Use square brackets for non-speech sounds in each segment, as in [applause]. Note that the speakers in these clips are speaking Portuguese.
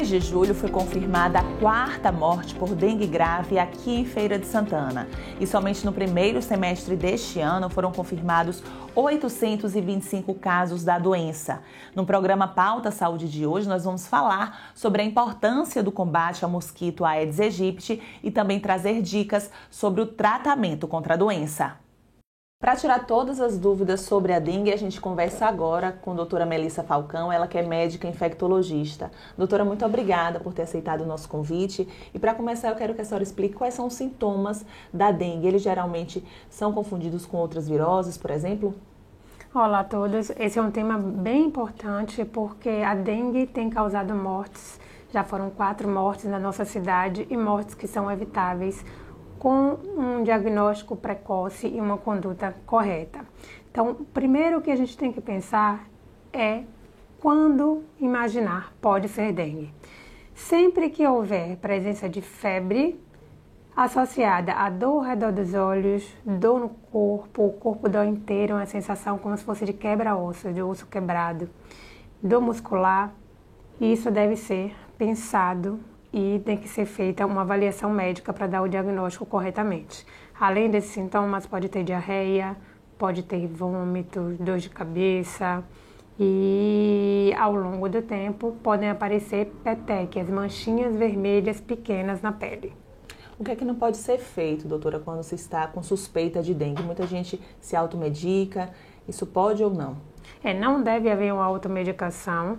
No mês de julho foi confirmada a quarta morte por dengue grave aqui em Feira de Santana. E somente no primeiro semestre deste ano foram confirmados 825 casos da doença. No programa Pauta Saúde de hoje, nós vamos falar sobre a importância do combate ao mosquito Aedes aegypti e também trazer dicas sobre o tratamento contra a doença. Para tirar todas as dúvidas sobre a dengue, a gente conversa agora com a doutora Melissa Falcão, ela que é médica infectologista. Doutora, muito obrigada por ter aceitado o nosso convite. E para começar, eu quero que a senhora explique quais são os sintomas da dengue. Eles geralmente são confundidos com outras viroses, por exemplo? Olá a todos. Esse é um tema bem importante porque a dengue tem causado mortes. Já foram quatro mortes na nossa cidade e mortes que são evitáveis com um diagnóstico precoce e uma conduta correta. Então, primeiro que a gente tem que pensar é quando imaginar pode ser dengue. Sempre que houver presença de febre associada a dor ao redor dos olhos, dor no corpo, o corpo dói inteiro, uma sensação como se fosse de quebra-osso, de osso quebrado, dor muscular, isso deve ser pensado e tem que ser feita uma avaliação médica para dar o diagnóstico corretamente. Além desses sintomas, pode ter diarreia, pode ter vômito, dor de cabeça e ao longo do tempo podem aparecer petequias, manchinhas vermelhas pequenas na pele. O que é que não pode ser feito, doutora, quando se está com suspeita de dengue? Muita gente se automedica, isso pode ou não? É, não deve haver uma automedicação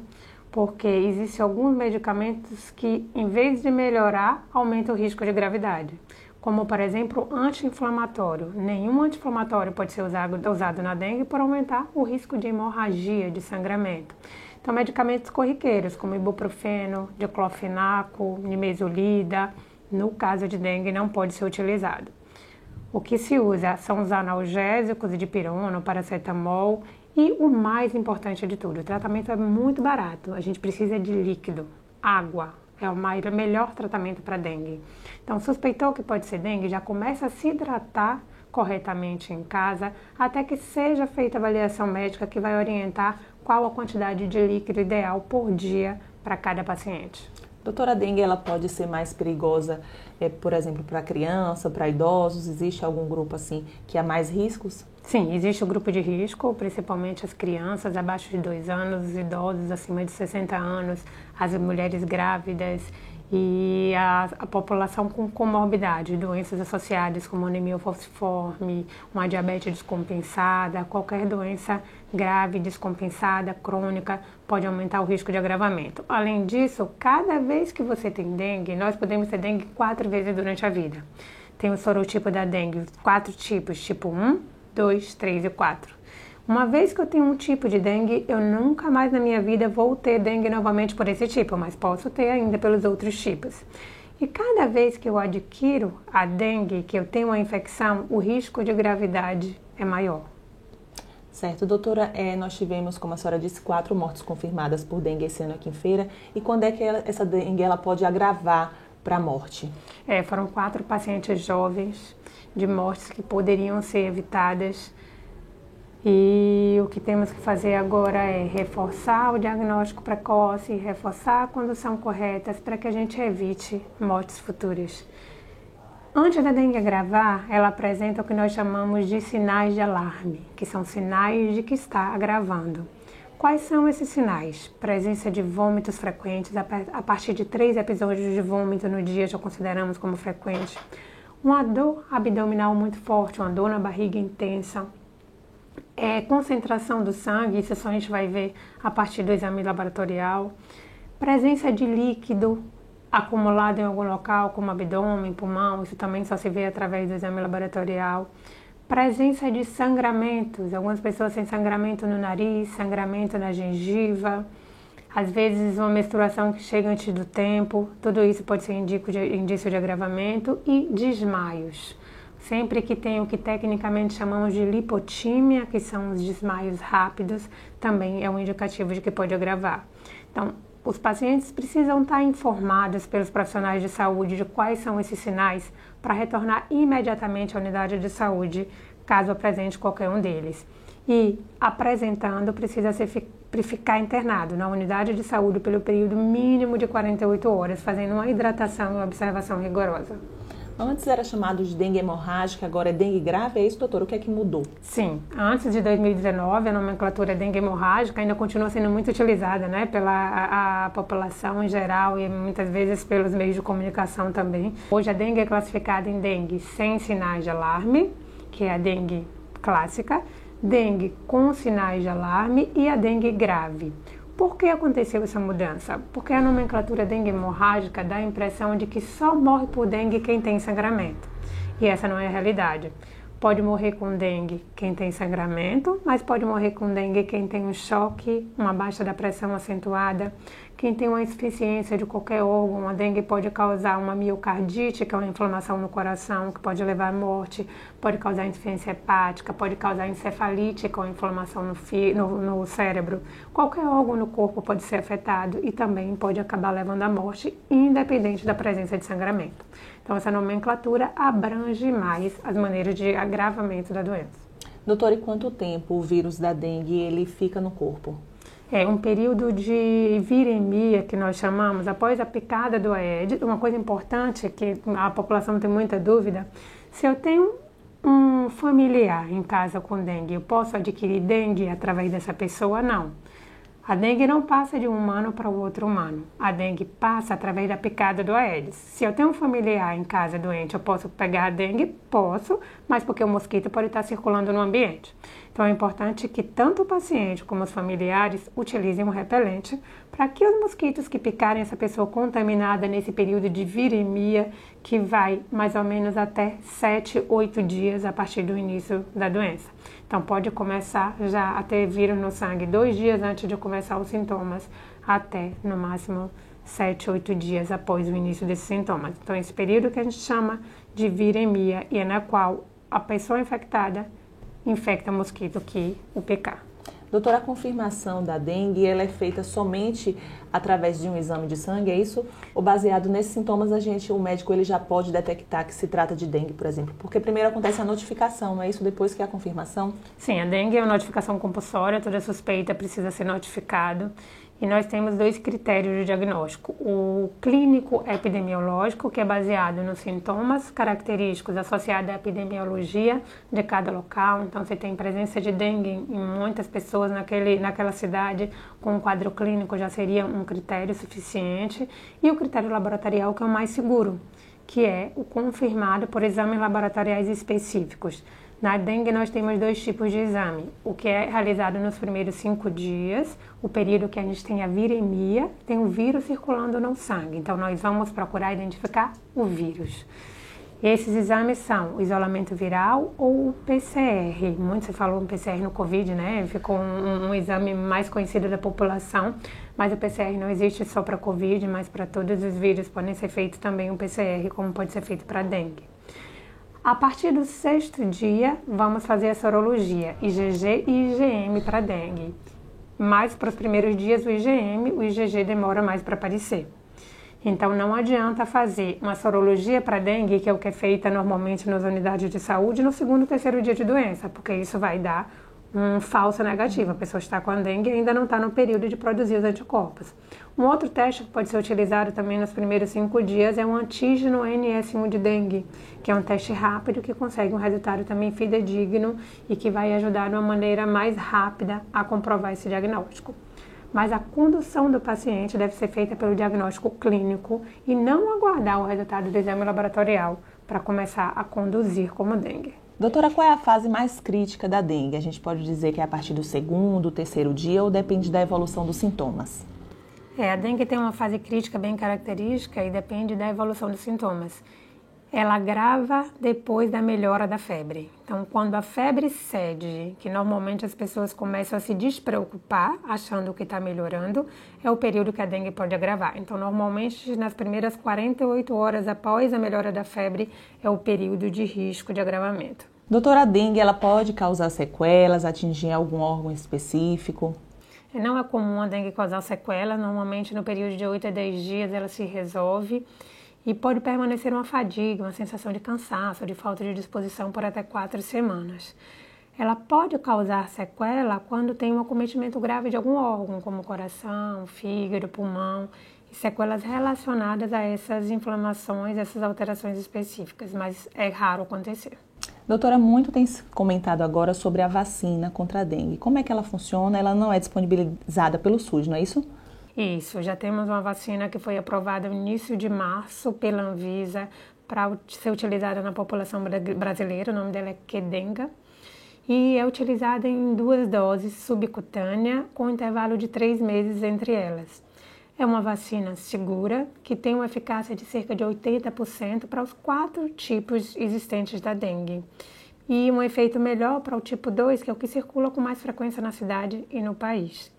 porque existem alguns medicamentos que, em vez de melhorar, aumentam o risco de gravidade, como por exemplo anti-inflamatório. Nenhum anti-inflamatório pode ser usado, usado na dengue por aumentar o risco de hemorragia, de sangramento. Então, medicamentos corriqueiros, como ibuprofeno, diclofenaco, nimesulida, no caso de dengue, não pode ser utilizado. O que se usa são os analgésicos de pirona, paracetamol e o mais importante de tudo, o tratamento é muito barato. A gente precisa de líquido, água. É o melhor tratamento para dengue. Então, suspeitou que pode ser dengue, já começa a se hidratar corretamente em casa, até que seja feita a avaliação médica que vai orientar qual a quantidade de líquido ideal por dia para cada paciente. Doutora, a dengue ela pode ser mais perigosa, é, por exemplo, para criança, para idosos? Existe algum grupo assim que há mais riscos? Sim, existe o grupo de risco, principalmente as crianças abaixo de 2 anos, os idosos acima de 60 anos, as mulheres grávidas e a, a, população com comorbidade, doenças associadas como anemia falciforme, uma diabetes descompensada, qualquer doença grave, descompensada, crônica, pode aumentar o risco de agravamento. Além disso, cada vez que você tem dengue, nós podemos ter dengue quatro vezes durante a vida. Tem o sorotipo da dengue, quatro tipos, tipo 1, 2, 3 e 4. Uma vez que eu tenho um tipo de dengue, eu nunca mais na minha vida vou ter dengue novamente por esse tipo, mas posso ter ainda pelos outros tipos. E cada vez que eu adquiro a dengue, que eu tenho uma infecção, o risco de gravidade é maior. Certo, doutora, é, nós tivemos, como a senhora disse, quatro mortes confirmadas por dengue esse ano aqui em feira. E quando é que ela, essa dengue ela pode agravar para a morte? É, foram quatro pacientes jovens de mortes que poderiam ser evitadas. E o que temos que fazer agora é reforçar o diagnóstico precoce, reforçar a condução correta para que a gente evite mortes futuras. Antes da dengue agravar, ela apresenta o que nós chamamos de sinais de alarme, que são sinais de que está agravando. Quais são esses sinais? Presença de vômitos frequentes, a partir de três episódios de vômito no dia já consideramos como frequente uma dor abdominal muito forte, uma dor na barriga intensa, é, concentração do sangue, isso só a gente vai ver a partir do exame laboratorial, presença de líquido acumulado em algum local, como abdômen, pulmão, isso também só se vê através do exame laboratorial. Presença de sangramentos, algumas pessoas têm sangramento no nariz, sangramento na gengiva, às vezes uma menstruação que chega antes do tempo, tudo isso pode ser de, indício de agravamento e desmaios. Sempre que tem o que tecnicamente chamamos de lipotímia, que são os desmaios rápidos, também é um indicativo de que pode agravar. Então, os pacientes precisam estar informados pelos profissionais de saúde de quais são esses sinais para retornar imediatamente à unidade de saúde, caso apresente qualquer um deles. E apresentando, precisa ser ficar internado na unidade de saúde pelo período mínimo de 48 horas, fazendo uma hidratação e observação rigorosa. Antes era chamado de dengue hemorrágica, agora é dengue grave, é isso, doutor? O que é que mudou? Sim, antes de 2019, a nomenclatura dengue hemorrágica ainda continua sendo muito utilizada, né, pela a, a população em geral e muitas vezes pelos meios de comunicação também. Hoje a dengue é classificada em dengue sem sinais de alarme, que é a dengue clássica, dengue com sinais de alarme e a dengue grave. Por que aconteceu essa mudança? Porque a nomenclatura dengue hemorrágica dá a impressão de que só morre por dengue quem tem sangramento. E essa não é a realidade. Pode morrer com dengue quem tem sangramento, mas pode morrer com dengue quem tem um choque, uma baixa da pressão acentuada, quem tem uma insuficiência de qualquer órgão, a dengue pode causar uma miocardite, que é uma inflamação no coração, que pode levar à morte, pode causar insuficiência hepática, pode causar encefalite, que é uma inflamação no, no, no cérebro. Qualquer órgão no corpo pode ser afetado e também pode acabar levando à morte, independente da presença de sangramento. Então, essa nomenclatura abrange mais as maneiras de agravamento da doença. Doutor, e quanto tempo o vírus da dengue ele fica no corpo? é um período de viremia que nós chamamos após a picada do Aedes. Uma coisa importante que a população tem muita dúvida, se eu tenho um familiar em casa com dengue, eu posso adquirir dengue através dessa pessoa? Não. A dengue não passa de um humano para o outro humano. A dengue passa através da picada do Aedes. Se eu tenho um familiar em casa doente, eu posso pegar a dengue? Posso, mas porque o mosquito pode estar circulando no ambiente. Então é importante que tanto o paciente como os familiares utilizem um repelente para que os mosquitos que picarem essa pessoa contaminada nesse período de viremia, que vai mais ou menos até 7, 8 dias a partir do início da doença. Então pode começar já a ter vírus no sangue dois dias antes de começar os sintomas, até no máximo 7, 8 dias após o início desses sintomas. Então esse período que a gente chama de viremia e é na qual a pessoa infectada infecta mosquito que o PK. Doutora, a confirmação da dengue ela é feita somente através de um exame de sangue, é isso? Ou baseado nesses sintomas a gente, o médico ele já pode detectar que se trata de dengue, por exemplo? Porque primeiro acontece a notificação, não é isso? Depois que é a confirmação? Sim, a dengue é uma notificação compulsória, toda suspeita precisa ser notificado. E nós temos dois critérios de diagnóstico: o clínico epidemiológico, que é baseado nos sintomas característicos associados à epidemiologia de cada local. Então, você tem presença de dengue em muitas pessoas naquele, naquela cidade, com um quadro clínico já seria um critério suficiente. E o critério laboratorial, que é o mais seguro, que é o confirmado por exames laboratoriais específicos. Na dengue, nós temos dois tipos de exame: o que é realizado nos primeiros cinco dias, o período que a gente tem a viremia, tem o vírus circulando no sangue. Então, nós vamos procurar identificar o vírus. Esses exames são o isolamento viral ou o PCR. Muito se falou PCR no Covid, né? Ficou um, um exame mais conhecido da população, mas o PCR não existe só para Covid, mas para todos os vírus podem ser feito também um PCR, como pode ser feito para dengue. A partir do sexto dia, vamos fazer a sorologia IgG e IgM para dengue. Mas para os primeiros dias, o IgM, o IgG demora mais para aparecer. Então não adianta fazer uma sorologia para dengue, que é o que é feita normalmente nas unidades de saúde, no segundo terceiro dia de doença, porque isso vai dar um falso negativo. A pessoa está com a dengue e ainda não está no período de produzir os anticorpos. Um outro teste que pode ser utilizado também nos primeiros cinco dias é um antígeno NS1 de dengue, que é um teste rápido que consegue um resultado também fidedigno e que vai ajudar de uma maneira mais rápida a comprovar esse diagnóstico. Mas a condução do paciente deve ser feita pelo diagnóstico clínico e não aguardar o resultado do exame laboratorial para começar a conduzir como dengue. Doutora, qual é a fase mais crítica da dengue? A gente pode dizer que é a partir do segundo, terceiro dia ou depende da evolução dos sintomas? É, a dengue tem uma fase crítica bem característica e depende da evolução dos sintomas. Ela agrava depois da melhora da febre. Então, quando a febre cede, que normalmente as pessoas começam a se despreocupar, achando que está melhorando, é o período que a dengue pode agravar. Então, normalmente, nas primeiras 48 horas após a melhora da febre, é o período de risco de agravamento. Doutora, a dengue ela pode causar sequelas, atingir algum órgão específico? Não é comum a dengue causar sequela, normalmente no período de 8 a 10 dias ela se resolve e pode permanecer uma fadiga, uma sensação de cansaço, de falta de disposição por até 4 semanas. ela pode causar sequela quando tem um acometimento grave de algum órgão, como coração, fígado, pulmão, e sequelas relacionadas a essas inflamações, essas alterações específicas, mas é raro acontecer. Doutora, muito tem comentado agora sobre a vacina contra a dengue. Como é que ela funciona? Ela não é disponibilizada pelo SUS, não é isso? Isso, já temos uma vacina que foi aprovada no início de março pela Anvisa para ser utilizada na população brasileira, o nome dela é Kedenga e é utilizada em duas doses subcutânea com intervalo de três meses entre elas. É uma vacina segura que tem uma eficácia de cerca de 80% para os quatro tipos existentes da dengue e um efeito melhor para o tipo 2, que é o que circula com mais frequência na cidade e no país.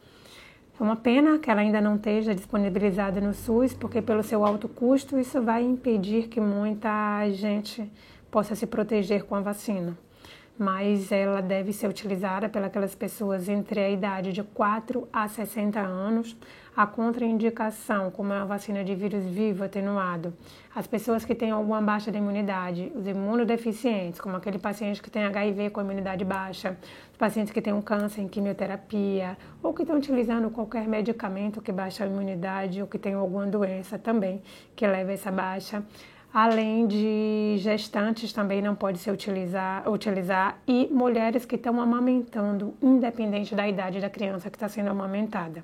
É uma pena que ela ainda não esteja disponibilizada no SUS, porque pelo seu alto custo isso vai impedir que muita gente possa se proteger com a vacina mas ela deve ser utilizada pelas pessoas entre a idade de 4 a 60 anos. A contraindicação, como é a vacina de vírus vivo atenuado, as pessoas que têm alguma baixa de imunidade, os imunodeficientes, como aquele paciente que tem HIV com imunidade baixa, os pacientes que têm um câncer em quimioterapia, ou que estão utilizando qualquer medicamento que baixa a imunidade, ou que tem alguma doença também que leva a essa baixa além de gestantes também não pode ser utilizar, utilizar e mulheres que estão amamentando, independente da idade da criança que está sendo amamentada.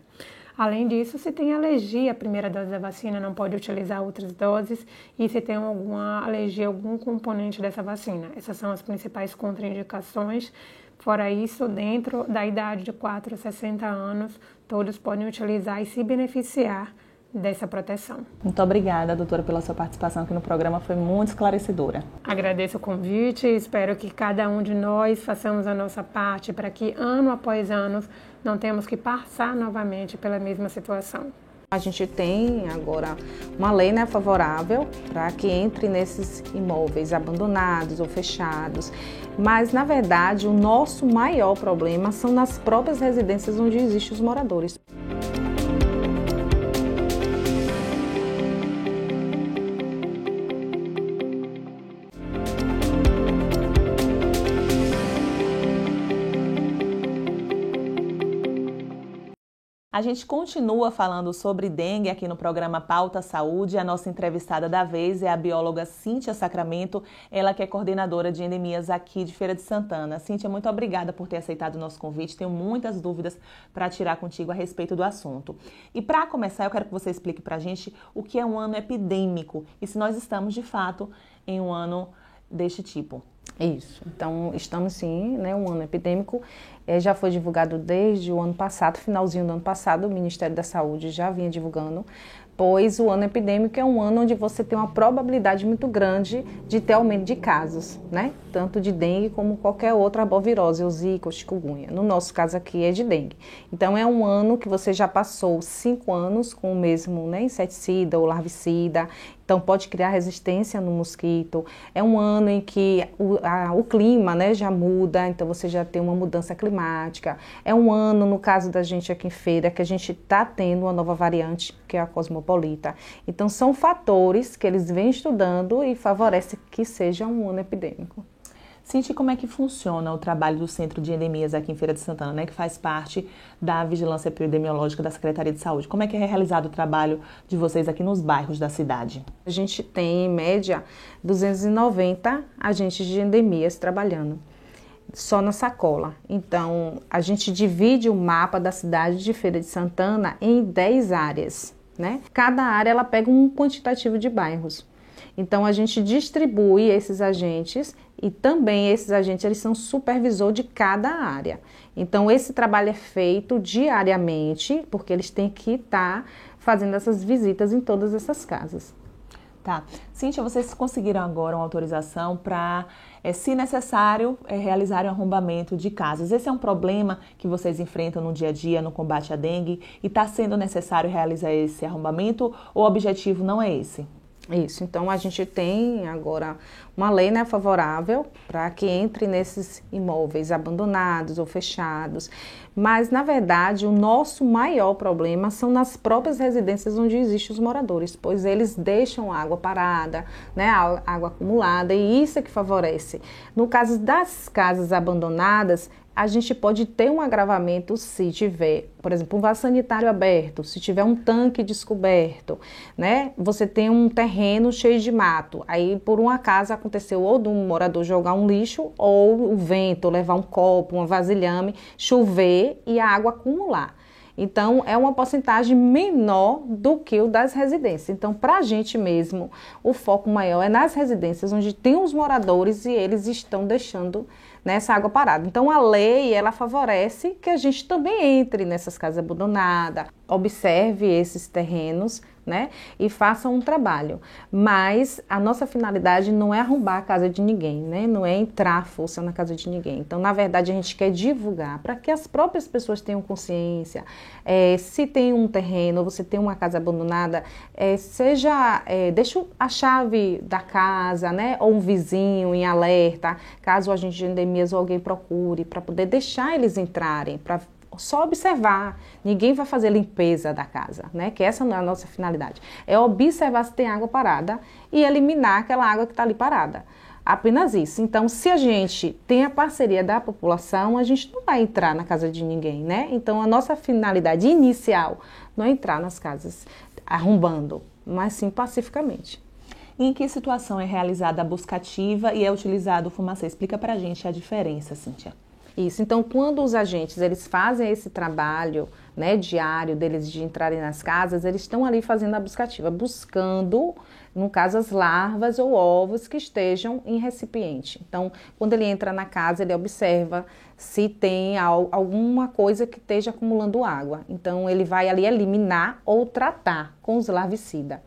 Além disso, se tem alergia à primeira dose da vacina, não pode utilizar outras doses e se tem alguma alergia a algum componente dessa vacina. Essas são as principais contraindicações. Fora isso, dentro da idade de 4 a 60 anos, todos podem utilizar e se beneficiar dessa proteção. Muito obrigada, doutora, pela sua participação aqui no programa, foi muito esclarecedora. Agradeço o convite e espero que cada um de nós façamos a nossa parte para que ano após ano não tenhamos que passar novamente pela mesma situação. A gente tem agora uma lei né, favorável para que entre nesses imóveis abandonados ou fechados, mas na verdade o nosso maior problema são nas próprias residências onde existem os moradores. A gente continua falando sobre dengue aqui no programa Pauta Saúde. A nossa entrevistada da vez é a bióloga Cíntia Sacramento, ela que é coordenadora de endemias aqui de Feira de Santana. Cíntia, muito obrigada por ter aceitado o nosso convite. Tenho muitas dúvidas para tirar contigo a respeito do assunto. E para começar, eu quero que você explique para a gente o que é um ano epidêmico e se nós estamos de fato em um ano deste tipo. Isso. Então, estamos sim, né, um ano epidêmico. É, já foi divulgado desde o ano passado, finalzinho do ano passado, o Ministério da Saúde já vinha divulgando pois o ano epidêmico é um ano onde você tem uma probabilidade muito grande de ter aumento de casos, né? Tanto de dengue como qualquer outra arbovirose, ou zika ou chikungunya. No nosso caso aqui é de dengue. Então é um ano que você já passou cinco anos com o mesmo né, inseticida ou larvicida, então pode criar resistência no mosquito. É um ano em que o, a, o clima né, já muda, então você já tem uma mudança climática. É um ano, no caso da gente aqui em feira, que a gente está tendo uma nova variante, que é a cosmopolita. Então são fatores que eles vêm estudando e favorecem que seja um ano epidêmico. Cinti, como é que funciona o trabalho do Centro de Endemias aqui em Feira de Santana, né, que faz parte da Vigilância Epidemiológica da Secretaria de Saúde? Como é que é realizado o trabalho de vocês aqui nos bairros da cidade? A gente tem, em média, 290 agentes de endemias trabalhando só na sacola. Então, a gente divide o mapa da cidade de Feira de Santana em 10 áreas, né? Cada área ela pega um quantitativo de bairros. Então a gente distribui esses agentes e também esses agentes eles são supervisor de cada área. Então esse trabalho é feito diariamente, porque eles têm que estar tá fazendo essas visitas em todas essas casas. Tá. Cíntia, vocês conseguiram agora uma autorização para, é, se necessário, é, realizar um arrombamento de casas. Esse é um problema que vocês enfrentam no dia a dia no combate à dengue e está sendo necessário realizar esse arrombamento ou o objetivo não é esse? Isso, então a gente tem agora uma lei né, favorável para que entre nesses imóveis abandonados ou fechados, mas na verdade o nosso maior problema são nas próprias residências onde existem os moradores, pois eles deixam água parada, né, água acumulada e isso é que favorece. No caso das casas abandonadas, a gente pode ter um agravamento se tiver, por exemplo, um vaso sanitário aberto, se tiver um tanque descoberto, né? Você tem um terreno cheio de mato. Aí, por um acaso, aconteceu ou de um morador jogar um lixo, ou o vento levar um copo, uma vasilhame, chover e a água acumular. Então, é uma porcentagem menor do que o das residências. Então, para a gente mesmo, o foco maior é nas residências, onde tem os moradores e eles estão deixando nessa água parada. Então a lei ela favorece que a gente também entre nessas casas abandonadas, observe esses terrenos né? E façam um trabalho. Mas a nossa finalidade não é arrombar a casa de ninguém, né? Não é entrar força na casa de ninguém. Então, na verdade, a gente quer divulgar para que as próprias pessoas tenham consciência. É, se tem um terreno, você tem uma casa abandonada, é, seja, é, deixa a chave da casa, né? Ou um vizinho em alerta, caso o agente de endemias ou alguém procure, para poder deixar eles entrarem, para só observar. Ninguém vai fazer limpeza da casa, né? Que essa não é a nossa finalidade. É observar se tem água parada e eliminar aquela água que está ali parada. Apenas isso. Então, se a gente tem a parceria da população, a gente não vai entrar na casa de ninguém, né? Então, a nossa finalidade inicial não é entrar nas casas arrombando, mas sim pacificamente. Em que situação é realizada a busca ativa e é utilizado o fumacê? Explica pra gente a diferença, Cíntia. Isso. Então, quando os agentes eles fazem esse trabalho né, diário deles de entrarem nas casas, eles estão ali fazendo a buscativa, buscando, no caso, as larvas ou ovos que estejam em recipiente. Então, quando ele entra na casa, ele observa se tem alguma coisa que esteja acumulando água. Então, ele vai ali eliminar ou tratar com os larvicidas.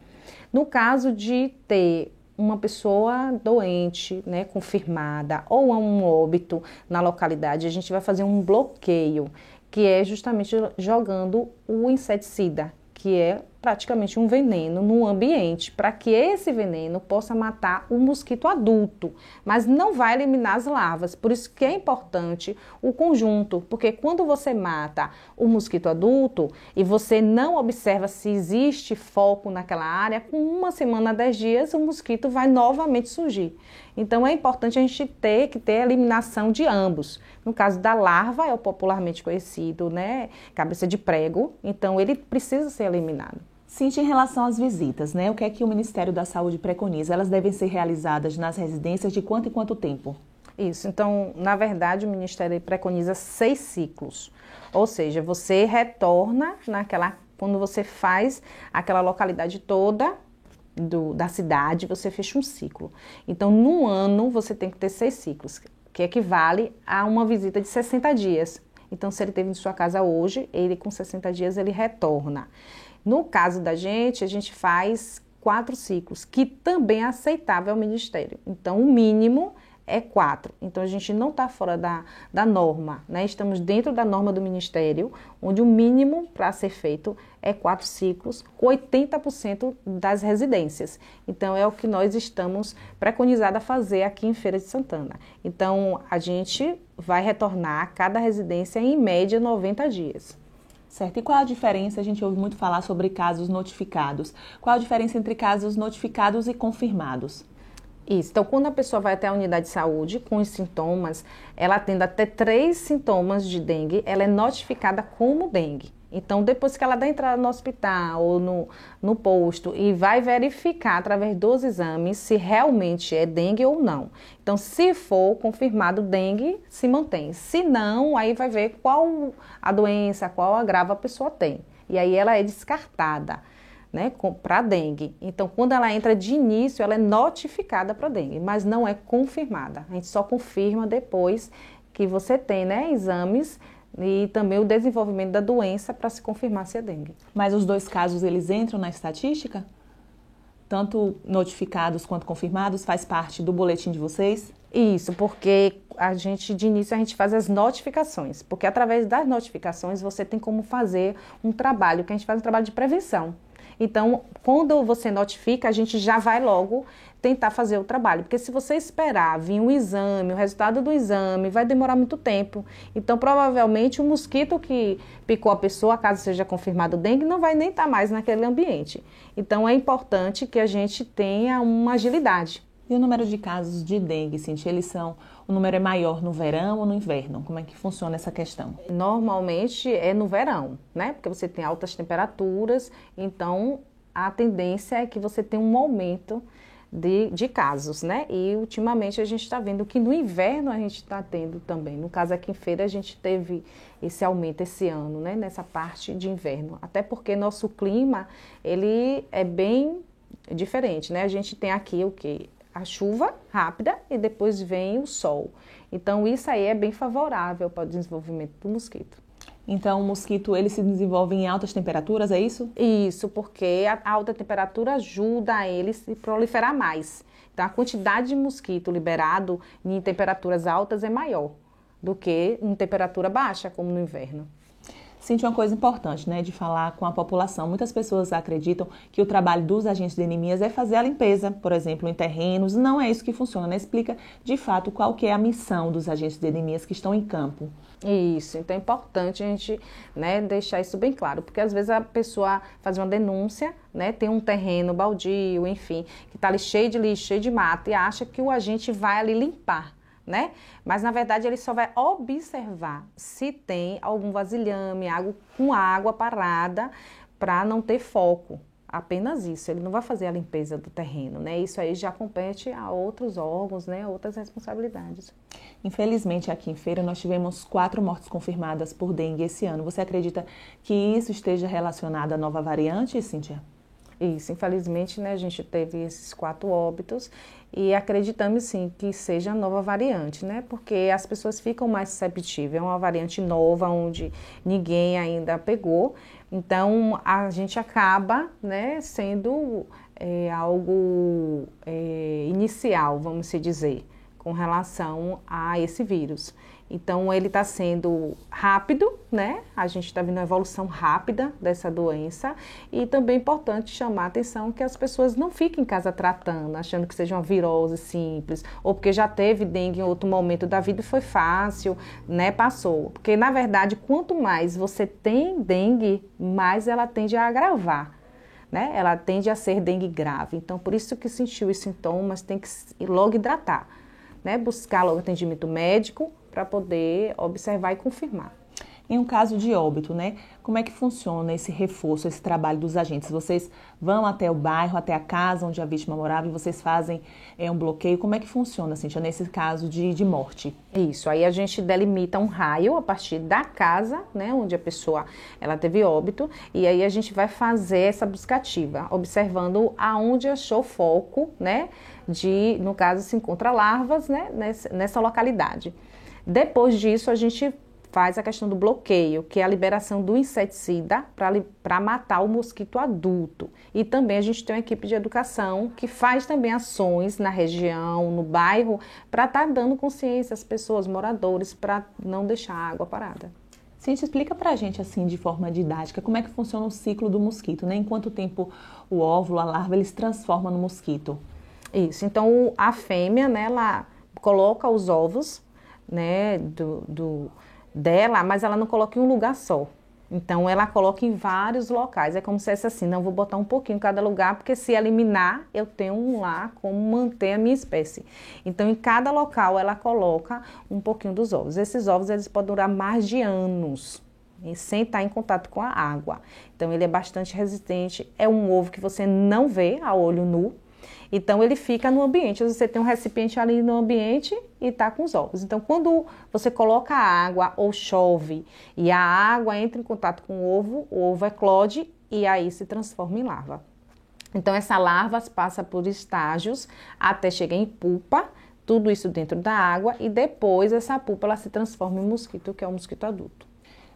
No caso de ter uma pessoa doente, né, confirmada, ou um óbito na localidade, a gente vai fazer um bloqueio, que é justamente jogando o inseticida, que é praticamente um veneno no ambiente, para que esse veneno possa matar o mosquito adulto, mas não vai eliminar as larvas. Por isso que é importante o conjunto, porque quando você mata o mosquito adulto e você não observa se existe foco naquela área, com uma semana, dez dias, o mosquito vai novamente surgir. Então é importante a gente ter que ter a eliminação de ambos. No caso da larva, é o popularmente conhecido, né, cabeça de prego, então ele precisa ser eliminado. Cintia, em relação às visitas, né? O que é que o Ministério da Saúde preconiza? Elas devem ser realizadas nas residências de quanto em quanto tempo? Isso, então, na verdade, o Ministério preconiza seis ciclos. Ou seja, você retorna naquela. Quando você faz aquela localidade toda do, da cidade, você fecha um ciclo. Então, num ano, você tem que ter seis ciclos, que equivale a uma visita de 60 dias. Então, se ele teve em sua casa hoje, ele com 60 dias ele retorna. No caso da gente, a gente faz quatro ciclos, que também é aceitável ao Ministério. Então, o mínimo é quatro. Então, a gente não está fora da, da norma, né? Estamos dentro da norma do Ministério, onde o mínimo para ser feito é quatro ciclos, com 80% das residências. Então, é o que nós estamos preconizados a fazer aqui em Feira de Santana. Então, a gente vai retornar a cada residência em média 90 dias. Certo. E qual a diferença? A gente ouve muito falar sobre casos notificados. Qual a diferença entre casos notificados e confirmados? Isso. Então, quando a pessoa vai até a unidade de saúde com os sintomas, ela tendo até três sintomas de dengue, ela é notificada como dengue. Então, depois que ela dá entrada no hospital ou no, no posto e vai verificar através dos exames se realmente é dengue ou não. Então, se for confirmado dengue, se mantém. Se não, aí vai ver qual a doença, qual agravo a pessoa tem. E aí ela é descartada. Né, para dengue. Então, quando ela entra de início, ela é notificada para dengue, mas não é confirmada. A gente só confirma depois que você tem né, exames e também o desenvolvimento da doença para se confirmar se é dengue. Mas os dois casos eles entram na estatística? Tanto notificados quanto confirmados faz parte do boletim de vocês? Isso, porque a gente de início a gente faz as notificações, porque através das notificações você tem como fazer um trabalho, que a gente faz um trabalho de prevenção. Então, quando você notifica, a gente já vai logo tentar fazer o trabalho. Porque se você esperar vir um exame, o resultado do exame, vai demorar muito tempo. Então, provavelmente, o mosquito que picou a pessoa, caso seja confirmado dengue, não vai nem estar mais naquele ambiente. Então, é importante que a gente tenha uma agilidade. E o número de casos de dengue, Cintia, eles são, o número é maior no verão ou no inverno? Como é que funciona essa questão? Normalmente é no verão, né? Porque você tem altas temperaturas, então a tendência é que você tenha um aumento de, de casos, né? E ultimamente a gente está vendo que no inverno a gente está tendo também. No caso aqui em Feira a gente teve esse aumento esse ano, né? Nessa parte de inverno. Até porque nosso clima, ele é bem diferente, né? A gente tem aqui o que? A chuva rápida e depois vem o sol. Então isso aí é bem favorável para o desenvolvimento do mosquito. Então, o mosquito ele se desenvolve em altas temperaturas, é isso? Isso, porque a alta temperatura ajuda a ele se proliferar mais. Então, a quantidade de mosquito liberado em temperaturas altas é maior do que em temperatura baixa, como no inverno. Sente uma coisa importante, né, de falar com a população. Muitas pessoas acreditam que o trabalho dos agentes de anemias é fazer a limpeza, por exemplo, em terrenos. Não é isso que funciona, né? Explica de fato qual que é a missão dos agentes de anemias que estão em campo. Isso, então é importante a gente né, deixar isso bem claro, porque às vezes a pessoa faz uma denúncia, né, tem um terreno baldio, enfim, que está ali cheio de lixo, cheio de mato, e acha que o agente vai ali limpar. Né? Mas na verdade ele só vai observar se tem algum vasilhame, água com água parada para não ter foco, apenas isso. Ele não vai fazer a limpeza do terreno, né? Isso aí já compete a outros órgãos, né? Outras responsabilidades. Infelizmente, aqui em Feira, nós tivemos quatro mortes confirmadas por dengue esse ano. Você acredita que isso esteja relacionado à nova variante, Cíntia? Isso, infelizmente, né, a gente teve esses quatro óbitos e acreditamos sim que seja a nova variante, né? Porque as pessoas ficam mais susceptíveis. É uma variante nova onde ninguém ainda pegou, então, a gente acaba né, sendo é, algo é, inicial, vamos dizer, com relação a esse vírus. Então, ele está sendo rápido, né? A gente está vendo uma evolução rápida dessa doença. E também é importante chamar a atenção que as pessoas não fiquem em casa tratando, achando que seja uma virose simples, ou porque já teve dengue em outro momento da vida e foi fácil, né? Passou. Porque, na verdade, quanto mais você tem dengue, mais ela tende a agravar. Né? Ela tende a ser dengue grave. Então, por isso que sentiu os sintomas, tem que logo hidratar, né? Buscar logo atendimento médico para poder observar e confirmar. Em um caso de óbito, né? Como é que funciona esse reforço, esse trabalho dos agentes? Vocês vão até o bairro, até a casa onde a vítima morava e vocês fazem é, um bloqueio? Como é que funciona, Cintia, nesse caso de, de morte? Isso, aí a gente delimita um raio a partir da casa, né? Onde a pessoa ela teve óbito, e aí a gente vai fazer essa buscativa, observando aonde achou foco, né? De, no caso, se encontra larvas, né? nessa, nessa localidade. Depois disso, a gente faz a questão do bloqueio, que é a liberação do inseticida para matar o mosquito adulto. E também a gente tem uma equipe de educação que faz também ações na região, no bairro, para estar tá dando consciência às pessoas, moradores, para não deixar a água parada. Cintia, explica pra gente assim, de forma didática, como é que funciona o ciclo do mosquito, né? Em quanto tempo o óvulo, a larva, ele se transforma no mosquito? Isso, então a fêmea, né, ela coloca os ovos né, do, do, dela, mas ela não coloca em um lugar só. Então ela coloca em vários locais. É como se fosse assim, não vou botar um pouquinho em cada lugar, porque se eliminar, eu tenho um lá como manter a minha espécie. Então em cada local ela coloca um pouquinho dos ovos. Esses ovos eles podem durar mais de anos sem estar em contato com a água. Então ele é bastante resistente. É um ovo que você não vê a olho nu, então ele fica no ambiente. Você tem um recipiente ali no ambiente e está com os ovos. Então quando você coloca água ou chove e a água entra em contato com o ovo, o ovo eclode e aí se transforma em larva. Então essa larva passa por estágios até chegar em pupa, tudo isso dentro da água e depois essa pupa ela se transforma em mosquito, que é o mosquito adulto.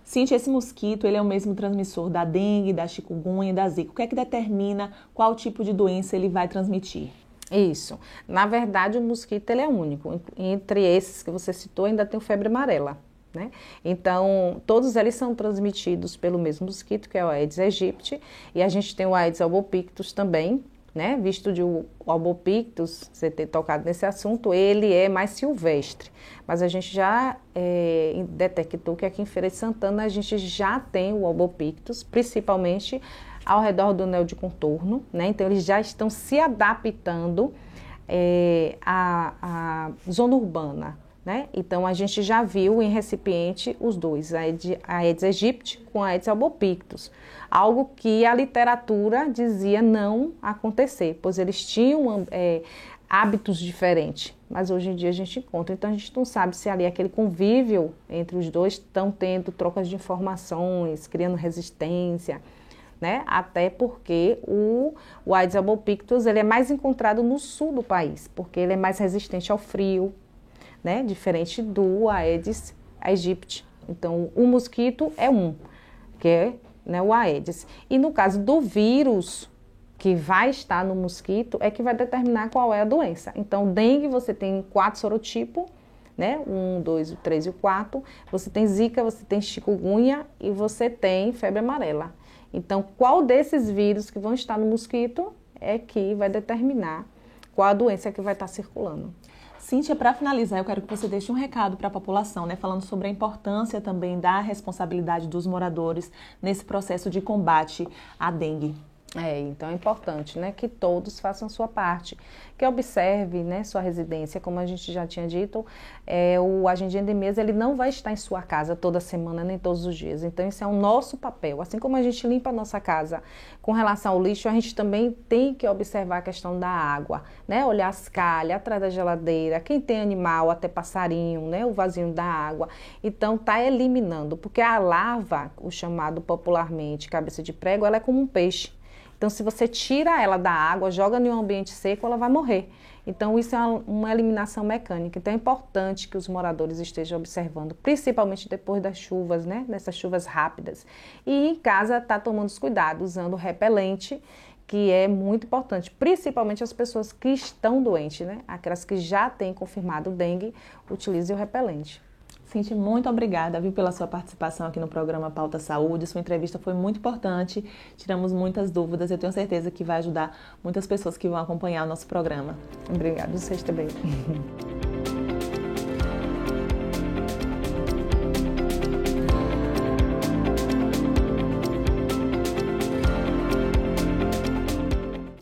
Cintia, esse mosquito ele é o mesmo transmissor da dengue, da chikungunya da zika. O que é que determina qual tipo de doença ele vai transmitir? Isso. Na verdade, o mosquito ele é único. Entre esses que você citou, ainda tem o febre amarela. Né? Então, todos eles são transmitidos pelo mesmo mosquito, que é o Aedes aegypti, e a gente tem o Aedes albopictus também, né? Visto de o albopictus, você ter tocado nesse assunto, ele é mais silvestre. Mas a gente já é, detectou que aqui em Feira de Santana a gente já tem o albopictus, principalmente ao redor do anel de contorno, né? Então eles já estão se adaptando é, à, à zona urbana, né? Então, a gente já viu em recipiente os dois, a Aedes aegypti com a Aedes albopictus, algo que a literatura dizia não acontecer, pois eles tinham é, hábitos diferentes, mas hoje em dia a gente encontra. Então, a gente não sabe se ali aquele convívio entre os dois estão tendo trocas de informações, criando resistência, né? Até porque o, o Aedes albopictus ele é mais encontrado no sul do país, porque ele é mais resistente ao frio, né? Diferente do Aedes aegypti. Então, o mosquito é um, que é né, o Aedes. E no caso do vírus que vai estar no mosquito, é que vai determinar qual é a doença. Então, dengue você tem quatro sorotipos, né? Um, dois, três e quatro. Você tem zika, você tem chikungunya e você tem febre amarela. Então, qual desses vírus que vão estar no mosquito é que vai determinar qual a doença que vai estar circulando. Cíntia, para finalizar, eu quero que você deixe um recado para a população, né, falando sobre a importância também da responsabilidade dos moradores nesse processo de combate à dengue. É, então é importante, né, que todos façam sua parte, que observe, né, sua residência, como a gente já tinha dito, é, o agente de endemias, ele não vai estar em sua casa toda semana, nem todos os dias, então isso é o nosso papel, assim como a gente limpa a nossa casa com relação ao lixo, a gente também tem que observar a questão da água, né, olhar as calhas, atrás da geladeira, quem tem animal, até passarinho, né, o vasinho da água, então tá eliminando, porque a lava, o chamado popularmente cabeça de prego, ela é como um peixe, então, se você tira ela da água, joga em um ambiente seco, ela vai morrer. Então, isso é uma, eliminação mecânica. Então, é importante que os moradores estejam observando, principalmente depois das chuvas, né? Dessas chuvas rápidas. E em casa, tá tomando os cuidados, usando repelente, que é muito importante, principalmente as pessoas que estão doentes, né? Aquelas que já têm confirmado dengue, utilize o repelente. Cintia, muito obrigada, viu, pela sua participação aqui no programa Pauta Saúde. Sua entrevista foi muito importante, tiramos muitas dúvidas. Eu tenho certeza que vai ajudar muitas pessoas que vão acompanhar o nosso programa. Obrigada, vocês também. [laughs]